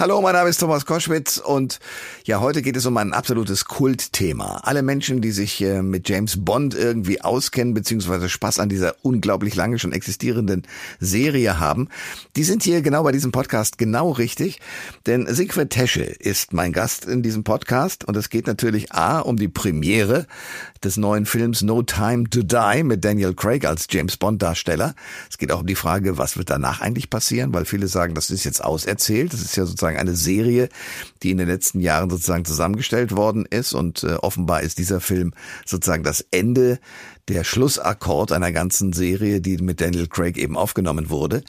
Hallo, mein Name ist Thomas Koschwitz und ja, heute geht es um ein absolutes Kultthema. Alle Menschen, die sich äh, mit James Bond irgendwie auskennen, beziehungsweise Spaß an dieser unglaublich lange schon existierenden Serie haben, die sind hier genau bei diesem Podcast genau richtig. Denn Siegfried Tesche ist mein Gast in diesem Podcast und es geht natürlich A um die Premiere des neuen Films No Time to Die mit Daniel Craig als James Bond Darsteller. Es geht auch um die Frage, was wird danach eigentlich passieren, weil viele sagen, das ist jetzt auserzählt. Das ist ja sozusagen sozusagen eine Serie, die in den letzten Jahren sozusagen zusammengestellt worden ist. Und äh, offenbar ist dieser Film sozusagen das Ende der Schlussakkord einer ganzen Serie, die mit Daniel Craig eben aufgenommen wurde.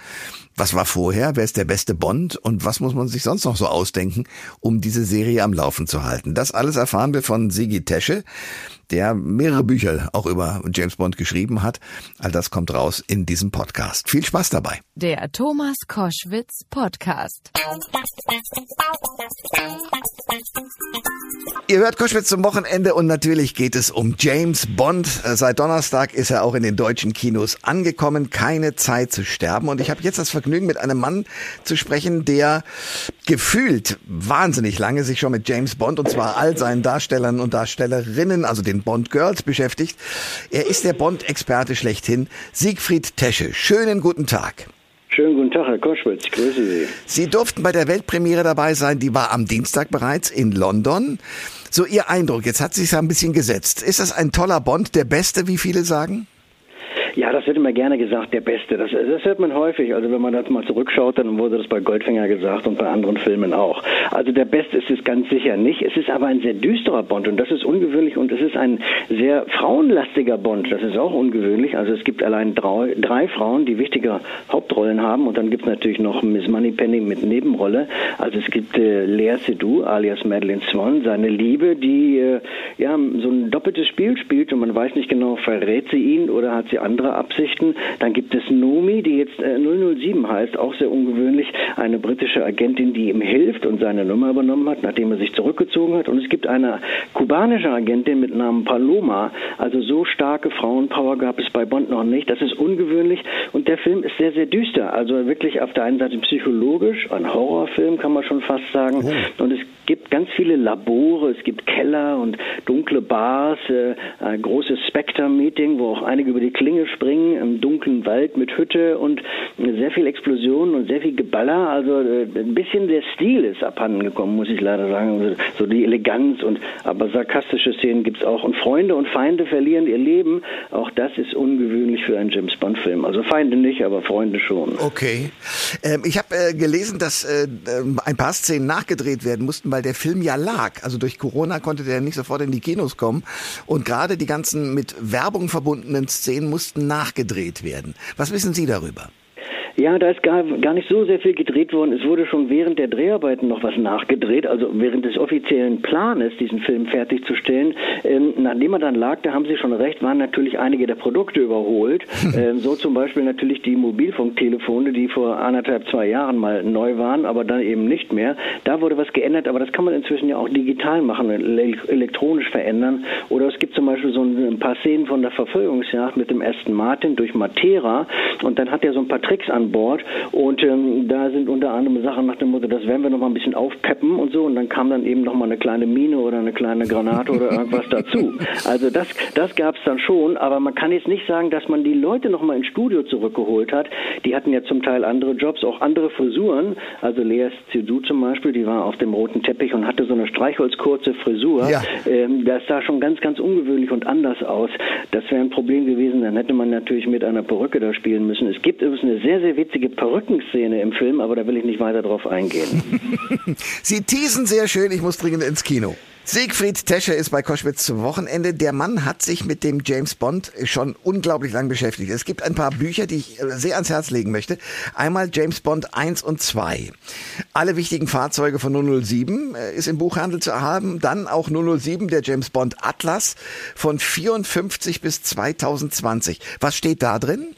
Was war vorher? Wer ist der beste Bond? Und was muss man sich sonst noch so ausdenken, um diese Serie am Laufen zu halten? Das alles erfahren wir von Sigi Tesche der mehrere Bücher auch über James Bond geschrieben hat. All das kommt raus in diesem Podcast. Viel Spaß dabei. Der Thomas Koschwitz Podcast. Ihr hört Koschwitz zum Wochenende und natürlich geht es um James Bond. Seit Donnerstag ist er auch in den deutschen Kinos angekommen. Keine Zeit zu sterben. Und ich habe jetzt das Vergnügen, mit einem Mann zu sprechen, der gefühlt wahnsinnig lange sich schon mit James Bond und zwar all seinen Darstellern und Darstellerinnen, also den Bond Girls beschäftigt. Er ist der Bond-Experte schlechthin, Siegfried Tesche. Schönen guten Tag. Schönen guten Tag, Herr Koschwitz. Grüße Sie. Sie durften bei der Weltpremiere dabei sein. Die war am Dienstag bereits in London. So Ihr Eindruck, jetzt hat sich ein bisschen gesetzt. Ist das ein toller Bond, der beste, wie viele sagen? Ja, das wird immer gerne gesagt, der Beste. Das, das hört man häufig. Also wenn man das mal zurückschaut, dann wurde das bei Goldfinger gesagt und bei anderen Filmen auch. Also der Beste ist es ganz sicher nicht. Es ist aber ein sehr düsterer Bond und das ist ungewöhnlich und es ist ein sehr frauenlastiger Bond. Das ist auch ungewöhnlich. Also es gibt allein drei, drei Frauen, die wichtige Hauptrollen haben und dann gibt es natürlich noch Miss Moneypenny mit Nebenrolle. Also es gibt äh, Lea Seydoux alias Madeleine Swan, seine Liebe, die äh, ja so ein doppeltes Spiel spielt und man weiß nicht genau, verrät sie ihn oder hat sie andere Absichten. Dann gibt es Nomi, die jetzt äh, 007 heißt, auch sehr ungewöhnlich, eine britische Agentin, die ihm hilft und seine Nummer übernommen hat, nachdem er sich zurückgezogen hat. Und es gibt eine kubanische Agentin mit Namen Paloma. Also so starke Frauenpower gab es bei Bond noch nicht. Das ist ungewöhnlich und der Film ist sehr, sehr düster. Also wirklich auf der einen Seite psychologisch, ein Horrorfilm kann man schon fast sagen. Oh. Und es gibt ganz viele Labore, es gibt Keller und dunkle Bars, äh, ein großes Spectre-Meeting, wo auch einige über die Klinge springen, im dunklen Wald mit Hütte und sehr viel Explosion und sehr viel Geballer. Also äh, ein bisschen der Stil ist abhanden gekommen, muss ich leider sagen. Also, so die Eleganz und aber sarkastische Szenen gibt es auch. Und Freunde und Feinde verlieren ihr Leben. Auch das ist ungewöhnlich für einen James Bond-Film. Also Feinde nicht, aber Freunde schon. Okay. Ähm, ich habe äh, gelesen, dass äh, ein paar Szenen nachgedreht werden mussten, weil der Film ja lag. Also durch Corona konnte der nicht sofort in die Kinos kommen. Und gerade die ganzen mit Werbung verbundenen Szenen mussten nachgedreht werden. Was wissen Sie darüber? Ja, da ist gar, gar nicht so sehr viel gedreht worden. Es wurde schon während der Dreharbeiten noch was nachgedreht, also während des offiziellen Planes, diesen Film fertigzustellen. Ähm, nachdem er dann lag, da haben Sie schon recht, waren natürlich einige der Produkte überholt. ähm, so zum Beispiel natürlich die Mobilfunktelefone, die vor anderthalb, zwei Jahren mal neu waren, aber dann eben nicht mehr. Da wurde was geändert, aber das kann man inzwischen ja auch digital machen, elektronisch verändern. Oder es gibt zum Beispiel so ein paar Szenen von der Verfolgungsjagd mit dem Aston Martin durch Matera und dann hat er so ein paar Tricks an Bord und ähm, da sind unter anderem Sachen nach dem Motto, das werden wir noch mal ein bisschen aufpeppen und so und dann kam dann eben noch mal eine kleine Mine oder eine kleine Granate oder irgendwas dazu. Also das, das gab es dann schon, aber man kann jetzt nicht sagen, dass man die Leute noch mal ins Studio zurückgeholt hat. Die hatten ja zum Teil andere Jobs, auch andere Frisuren. Also Lea Zidou zum Beispiel, die war auf dem roten Teppich und hatte so eine streichholzkurze Frisur. Ja. Ähm, das sah schon ganz, ganz ungewöhnlich und anders aus. Das wäre ein Problem gewesen. Dann hätte man natürlich mit einer Perücke da spielen müssen. Es gibt übrigens eine sehr, sehr witzige Perückenszene im Film, aber da will ich nicht weiter drauf eingehen. Sie teasen sehr schön, ich muss dringend ins Kino. Siegfried Tesche ist bei Koschwitz zum Wochenende. Der Mann hat sich mit dem James Bond schon unglaublich lang beschäftigt. Es gibt ein paar Bücher, die ich sehr ans Herz legen möchte. Einmal James Bond 1 und 2. Alle wichtigen Fahrzeuge von 007 äh, ist im Buchhandel zu haben. Dann auch 007, der James Bond Atlas von 54 bis 2020. Was steht da drin?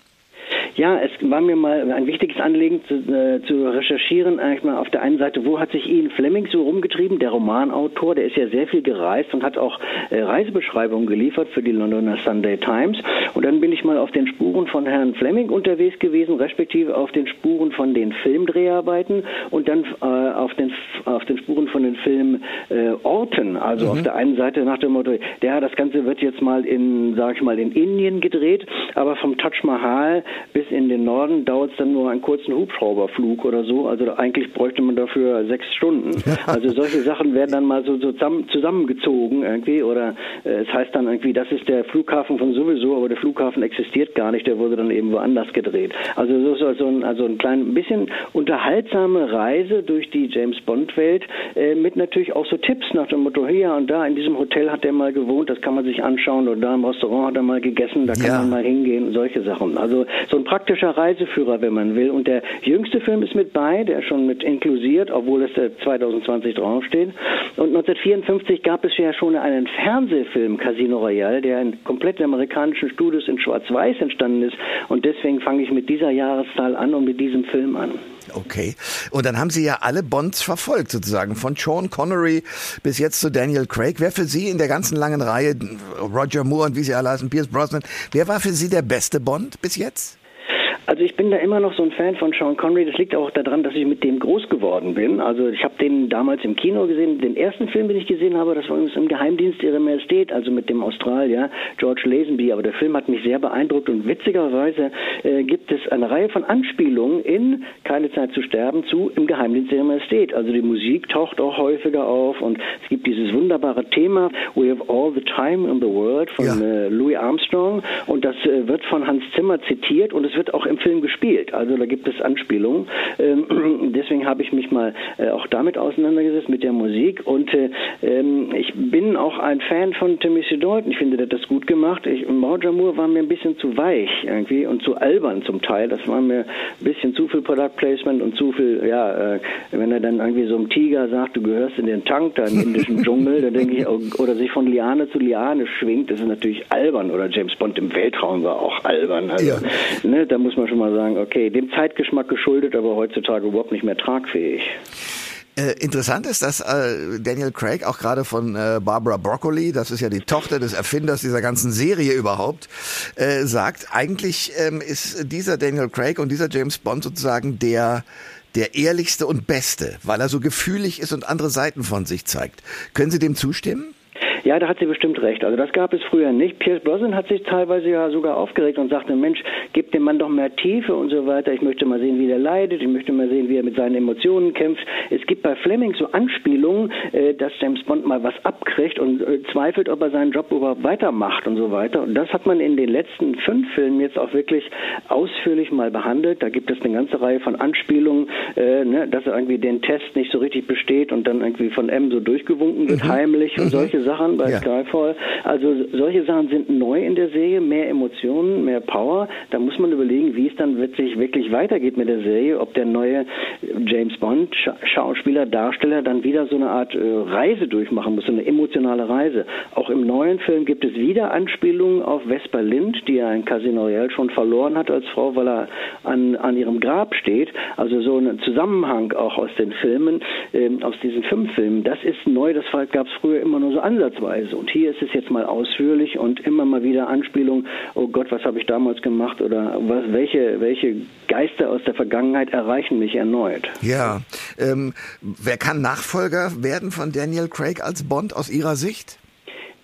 Ja, es war mir mal ein wichtiges Anliegen zu, äh, zu recherchieren. Eigentlich mal auf der einen Seite, wo hat sich Ian Fleming so rumgetrieben, der Romanautor, der ist ja sehr viel gereist und hat auch äh, Reisebeschreibungen geliefert für die Londoner Sunday Times. Und dann bin ich mal auf den Spuren von Herrn Fleming unterwegs gewesen, respektive auf den Spuren von den Filmdreharbeiten und dann äh, auf, den, auf den Spuren von den Filmen äh, Orten. Also mhm. auf der einen Seite nach dem Motto, der das Ganze wird jetzt mal in, sag ich mal, in Indien gedreht, aber vom Taj Mahal bis in den Norden dauert es dann nur einen kurzen Hubschrauberflug oder so. Also eigentlich bräuchte man dafür sechs Stunden. Also solche Sachen werden dann mal so, so zusammen, zusammengezogen irgendwie oder äh, es heißt dann irgendwie, das ist der Flughafen von sowieso, aber der Flughafen existiert gar nicht, der wurde dann eben woanders gedreht. Also so ist also ein, also ein klein bisschen unterhaltsame Reise durch die James Bond Welt äh, mit natürlich auch so Tipps nach dem Motto hier und da in diesem Hotel hat er mal gewohnt, das kann man sich anschauen oder da im Restaurant hat er mal gegessen, da kann ja. man mal hingehen, solche Sachen. Also so ein praktischer Reiseführer, wenn man will. Und der jüngste Film ist mit bei, der schon mit inklusiert, obwohl es 2020 draufsteht. Und 1954 gab es ja schon einen Fernsehfilm Casino Royale, der in komplett amerikanischen Studios in Schwarz-Weiß entstanden ist. Und deswegen fange ich mit dieser Jahreszahl an und mit diesem Film an. Okay. Und dann haben Sie ja alle Bonds verfolgt, sozusagen, von Sean Connery bis jetzt zu Daniel Craig. Wer für Sie in der ganzen langen Reihe, Roger Moore und wie Sie alle heißen, Pierce Brosnan, wer war für Sie der beste Bond bis jetzt? Also ich bin da immer noch so ein Fan von Sean Connery. Das liegt auch daran, dass ich mit dem groß geworden bin. Also ich habe den damals im Kino gesehen. Den ersten Film, den ich gesehen habe, das war übrigens im Geheimdienst Ihrer Majestät, also mit dem Australier George Lazenby. Aber der Film hat mich sehr beeindruckt und witzigerweise äh, gibt es eine Reihe von Anspielungen in Keine Zeit zu sterben zu im Geheimdienst Ihrer Majestät. Also die Musik taucht auch häufiger auf und es gibt dieses wunderbare Thema We have all the time in the world von ja. äh, Louis Armstrong und das äh, wird von Hans Zimmer zitiert und es wird auch im Film gespielt. Also da gibt es Anspielungen. Ähm, deswegen habe ich mich mal äh, auch damit auseinandergesetzt, mit der Musik. Und äh, ähm, ich bin auch ein Fan von Timothy Dalton. Ich finde, der hat das gut gemacht. Ich, Roger Moore war mir ein bisschen zu weich irgendwie und zu albern zum Teil. Das war mir ein bisschen zu viel Product Placement und zu viel, ja, äh, wenn er dann irgendwie so einem Tiger sagt, du gehörst in den Tank da im indischen Dschungel, dann denke ich, oh, oder sich von Liane zu Liane schwingt, das ist natürlich albern. Oder James Bond im Weltraum war auch albern. Also, ja. ne, da muss man schon mal sagen, okay, dem Zeitgeschmack geschuldet, aber heutzutage überhaupt nicht mehr tragfähig. Äh, interessant ist, dass äh, Daniel Craig auch gerade von äh, Barbara Broccoli, das ist ja die Tochter des Erfinders dieser ganzen Serie überhaupt, sagt, eigentlich ähm, ist dieser Daniel Craig und dieser James Bond sozusagen der der ehrlichste und beste, weil er so gefühlig ist und andere Seiten von sich zeigt. Können Sie dem zustimmen? Ja, da hat sie bestimmt recht. Also das gab es früher nicht. Pierce Brosnan hat sich teilweise ja sogar aufgeregt und sagte, Mensch, gib dem Mann doch mehr Tiefe und so weiter. Ich möchte mal sehen, wie der leidet. Ich möchte mal sehen, wie er mit seinen Emotionen kämpft. Es gibt bei Fleming so Anspielungen, äh, dass James Bond mal was abkriegt und äh, zweifelt, ob er seinen Job überhaupt weitermacht und so weiter. Und das hat man in den letzten fünf Filmen jetzt auch wirklich ausführlich mal behandelt. Da gibt es eine ganze Reihe von Anspielungen, äh, ne, dass er irgendwie den Test nicht so richtig besteht und dann irgendwie von M so durchgewunken wird, mhm. heimlich und mhm. solche Sachen bei ja. Skyfall. Also solche Sachen sind neu in der Serie, mehr Emotionen, mehr Power. Da muss man überlegen, wie es dann wirklich, wirklich weitergeht mit der Serie, ob der neue James Bond Schauspieler, Darsteller dann wieder so eine Art äh, Reise durchmachen muss, so eine emotionale Reise. Auch im neuen Film gibt es wieder Anspielungen auf Vesper Lind, die ja in Casino Royale schon verloren hat als Frau, weil er an, an ihrem Grab steht. Also so ein Zusammenhang auch aus den Filmen, ähm, aus diesen fünf Filmen. Das ist neu, das gab es früher immer nur so ansatzweise. Sichtweise. Und hier ist es jetzt mal ausführlich und immer mal wieder Anspielung, oh Gott, was habe ich damals gemacht oder was, welche, welche Geister aus der Vergangenheit erreichen mich erneut. Ja, ähm, wer kann Nachfolger werden von Daniel Craig als Bond aus Ihrer Sicht?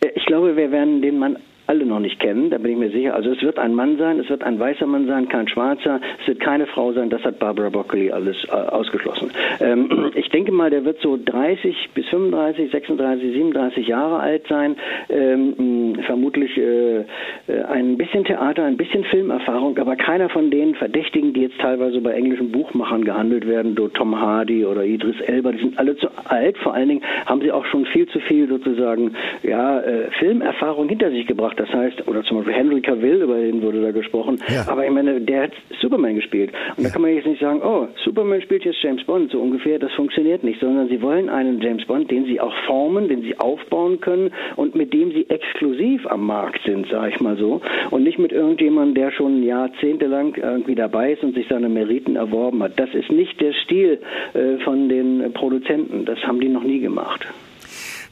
Äh, ich glaube, wir werden den Mann alle noch nicht kennen, da bin ich mir sicher. Also es wird ein Mann sein, es wird ein weißer Mann sein, kein schwarzer, es wird keine Frau sein, das hat Barbara Broccoli alles äh, ausgeschlossen. Ähm, ich denke mal, der wird so 30 bis 35, 36, 37 Jahre alt sein, ähm, vermutlich äh, äh, ein bisschen Theater, ein bisschen Filmerfahrung, aber keiner von den Verdächtigen, die jetzt teilweise bei englischen Buchmachern gehandelt werden, so Tom Hardy oder Idris Elba, die sind alle zu alt. Vor allen Dingen haben sie auch schon viel zu viel sozusagen ja, äh, Filmerfahrung hinter sich gebracht. Das heißt, oder zum Beispiel Henry Cavill, über den wurde da gesprochen. Ja. Aber ich meine, der hat Superman gespielt. Und ja. da kann man jetzt nicht sagen, oh, Superman spielt jetzt James Bond, so ungefähr. Das funktioniert nicht, sondern sie wollen einen James Bond, den sie auch formen, den sie aufbauen können und mit dem sie exklusiv am Markt sind, sage ich mal so. Und nicht mit irgendjemandem, der schon jahrzehntelang irgendwie dabei ist und sich seine Meriten erworben hat. Das ist nicht der Stil äh, von den Produzenten. Das haben die noch nie gemacht.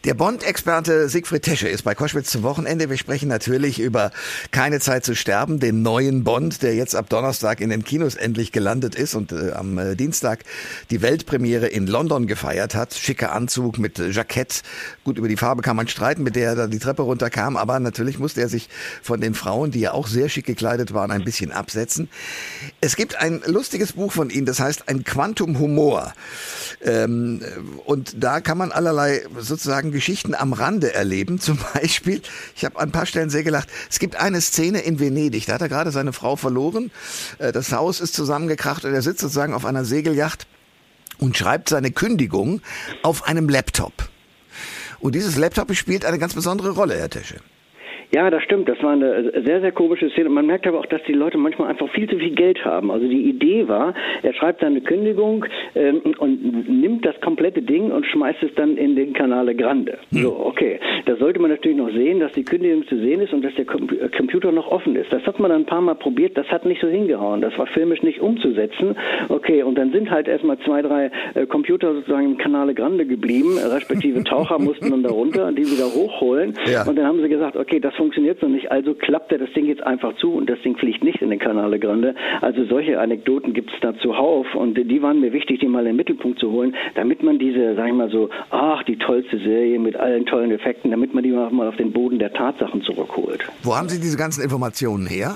Der Bond-Experte Siegfried Tesche ist bei Koschwitz zum Wochenende. Wir sprechen natürlich über Keine Zeit zu sterben, den neuen Bond, der jetzt ab Donnerstag in den Kinos endlich gelandet ist und äh, am äh, Dienstag die Weltpremiere in London gefeiert hat. Schicker Anzug mit äh, Jackett. Gut, über die Farbe kann man streiten, mit der er dann die Treppe runterkam, aber natürlich musste er sich von den Frauen, die ja auch sehr schick gekleidet waren, ein bisschen absetzen. Es gibt ein lustiges Buch von ihm, das heißt ein Quantum Humor. Ähm, und da kann man allerlei sozusagen Geschichten am Rande erleben. Zum Beispiel, ich habe an ein paar Stellen sehr gelacht. Es gibt eine Szene in Venedig, da hat er gerade seine Frau verloren. Äh, das Haus ist zusammengekracht und er sitzt sozusagen auf einer Segelyacht und schreibt seine Kündigung auf einem Laptop. Und dieses Laptop spielt eine ganz besondere Rolle, Herr Tesche. Ja, das stimmt. Das war eine sehr, sehr komische Szene. Man merkt aber auch, dass die Leute manchmal einfach viel zu viel Geld haben. Also die Idee war, er schreibt seine Kündigung ähm, und nimmt das komplette Ding und schmeißt es dann in den Canale Grande. Hm. So, okay. Da sollte man natürlich noch sehen, dass die Kündigung zu sehen ist und dass der äh, Computer noch offen ist. Das hat man dann ein paar Mal probiert. Das hat nicht so hingehauen. Das war filmisch nicht umzusetzen. Okay, und dann sind halt erstmal zwei, drei äh, Computer sozusagen im Canale Grande geblieben, respektive Taucher mussten dann da runter und die wieder hochholen. Ja. Und dann haben sie gesagt, okay, das funktioniert so nicht, also klappt er das Ding jetzt einfach zu und das Ding fliegt nicht in den Canale Grande. Also solche Anekdoten gibt es da zuhauf und die waren mir wichtig, die mal in den Mittelpunkt zu holen, damit man diese, sag ich mal so, ach, die tollste Serie mit allen tollen Effekten, damit man die mal auf den Boden der Tatsachen zurückholt. Wo haben Sie diese ganzen Informationen her?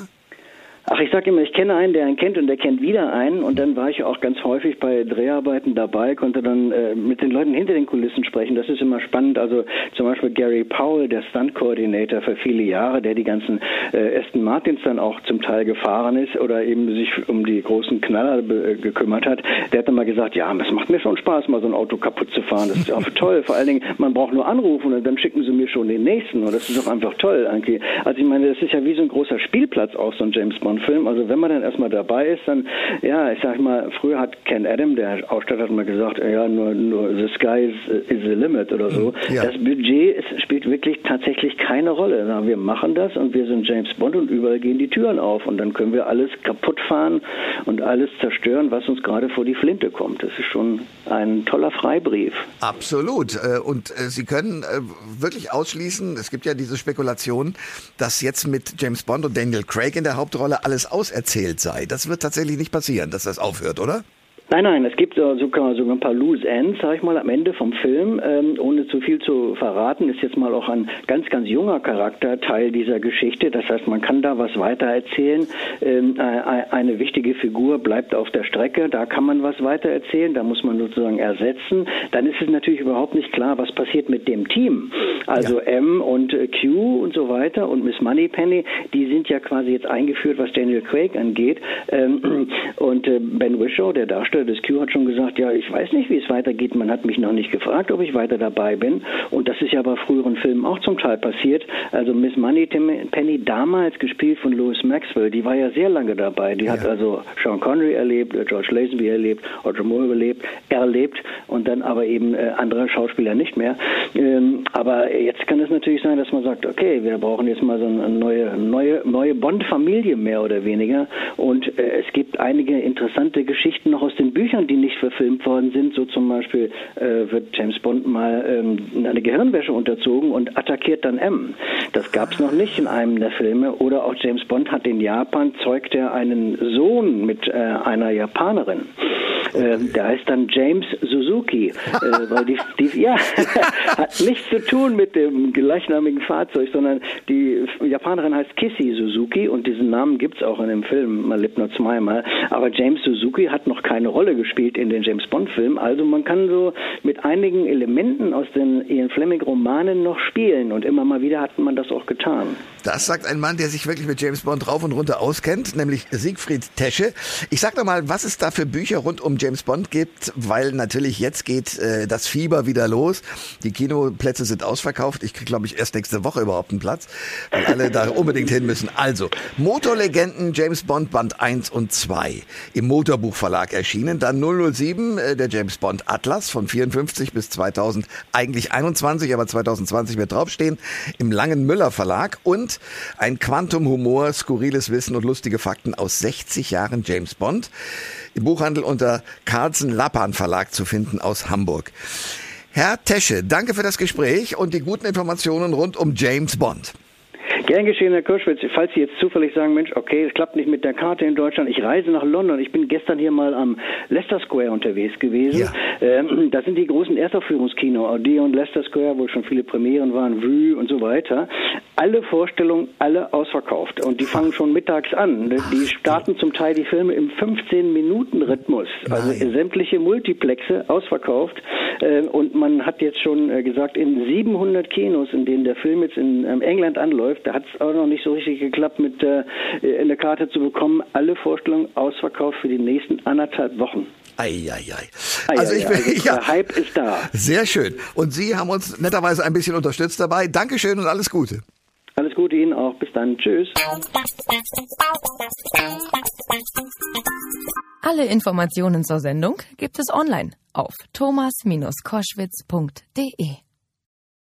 Ach, ich sage immer, ich kenne einen, der einen kennt und der kennt wieder einen. Und dann war ich auch ganz häufig bei Dreharbeiten dabei, konnte dann äh, mit den Leuten hinter den Kulissen sprechen. Das ist immer spannend. Also zum Beispiel Gary Powell, der Stunt-Coordinator für viele Jahre, der die ganzen äh, Aston Martins dann auch zum Teil gefahren ist oder eben sich um die großen Knaller äh, gekümmert hat, der hat dann mal gesagt, ja, es macht mir schon Spaß, mal so ein Auto kaputt zu fahren. Das ist auch toll. Vor allen Dingen, man braucht nur anrufen und dann schicken sie mir schon den nächsten. Und das ist doch einfach toll eigentlich. Also ich meine, das ist ja wie so ein großer Spielplatz auch, so ein James Bond. Film. Also wenn man dann erstmal dabei ist, dann, ja, ich sag mal, früher hat Ken Adam, der Ausstatter, hat mal gesagt, ja, nur, nur the sky is, is the limit oder so. Mhm, ja. Das Budget ist, spielt wirklich tatsächlich keine Rolle. Na, wir machen das und wir sind James Bond und überall gehen die Türen auf und dann können wir alles kaputt fahren und alles zerstören, was uns gerade vor die Flinte kommt. Das ist schon ein toller Freibrief. Absolut. Äh, und äh, Sie können äh, wirklich ausschließen, es gibt ja diese Spekulation, dass jetzt mit James Bond und Daniel Craig in der Hauptrolle alles auserzählt sei. Das wird tatsächlich nicht passieren, dass das aufhört, oder? Nein, nein, es gibt sogar, sogar ein paar Loose Ends, sag ich mal, am Ende vom Film. Ähm, ohne zu viel zu verraten, ist jetzt mal auch ein ganz, ganz junger Charakter Teil dieser Geschichte. Das heißt, man kann da was weiter erzählen. Ähm, äh, eine wichtige Figur bleibt auf der Strecke, da kann man was weiter erzählen, da muss man sozusagen ersetzen. Dann ist es natürlich überhaupt nicht klar, was passiert mit dem Team. Also ja. M und äh, Q und so weiter und Miss Moneypenny, die sind ja quasi jetzt eingeführt, was Daniel Craig angeht. Ähm, und äh, Ben Wishaw, der Darsteller, Des Q hat schon gesagt, ja, ich weiß nicht, wie es weitergeht. Man hat mich noch nicht gefragt, ob ich weiter dabei bin. Und das ist ja bei früheren Filmen auch zum Teil passiert. Also Miss Money Penny damals gespielt von Louis Maxwell, die war ja sehr lange dabei. Die ja. hat also Sean Connery erlebt, äh, George Lazenby erlebt, Roger Moore erlebt, erlebt und dann aber eben äh, andere Schauspieler nicht mehr. Ähm, aber jetzt kann es natürlich sein, dass man sagt, okay, wir brauchen jetzt mal so eine neue, neue, neue Bond-Familie mehr oder weniger. Und äh, es gibt einige interessante Geschichten noch aus den Büchern, die nicht verfilmt worden sind, so zum Beispiel äh, wird James Bond mal ähm, eine Gehirnwäsche unterzogen und attackiert dann M. Das gab es noch nicht in einem der Filme. Oder auch James Bond hat in Japan, zeugt er einen Sohn mit äh, einer Japanerin. Äh, der heißt dann James Suzuki, äh, weil die, die ja, hat nichts zu tun mit dem gleichnamigen Fahrzeug, sondern die Japanerin heißt Kissy Suzuki und diesen Namen gibt es auch in dem Film, man lebt nur zweimal. Aber James Suzuki hat noch keine Rolle gespielt in den James Bond-Filmen. Also man kann so mit einigen Elementen aus den Ian Fleming-Romanen noch spielen und immer mal wieder hat man das auch getan. Das sagt ein Mann, der sich wirklich mit James Bond rauf und runter auskennt, nämlich Siegfried Tesche. Ich sag doch mal, was es da für Bücher rund um James Bond gibt, weil natürlich jetzt geht äh, das Fieber wieder los. Die Kinoplätze sind ausverkauft. Ich kriege, glaube ich, erst nächste Woche überhaupt einen Platz, weil alle da unbedingt hin müssen. Also, Motorlegenden James Bond Band 1 und 2 im Motorbuchverlag erschienen. Dann 007, äh, der James Bond Atlas von 54 bis 2000, eigentlich 21, aber 2020 wird draufstehen, im Langen Müller Verlag und ein Quantum Humor, skurriles Wissen und lustige Fakten aus 60 Jahren James Bond im Buchhandel unter Carlsen Lappan Verlag zu finden aus Hamburg. Herr Tesche, danke für das Gespräch und die guten Informationen rund um James Bond. Gern geschehen, Herr Kirschwitz. Falls Sie jetzt zufällig sagen, Mensch, okay, es klappt nicht mit der Karte in Deutschland, ich reise nach London. Ich bin gestern hier mal am Leicester Square unterwegs gewesen. Ja. Ähm, da sind die großen Erstaufführungskino, Odeon, Leicester Square, wo schon viele Premieren waren, Vue und so weiter. Alle Vorstellungen, alle ausverkauft. Und die fangen schon mittags an. Die starten zum Teil die Filme im 15-Minuten-Rhythmus. Also sämtliche Multiplexe ausverkauft. Äh, und man hat jetzt schon äh, gesagt, in 700 Kinos, in denen der Film jetzt in ähm, England anläuft, da hat es auch noch nicht so richtig geklappt, mit äh, eine Karte zu bekommen. Alle Vorstellungen ausverkauft für die nächsten anderthalb Wochen. Eieiei. Ei, ei. Also ich bin, also ja, der Hype ist da. Sehr schön. Und Sie haben uns netterweise ein bisschen unterstützt dabei. Dankeschön und. Alles Gute Ihnen auch. Bis dann. Tschüss. Alle Informationen zur Sendung gibt es online auf thomas-koschwitz.de.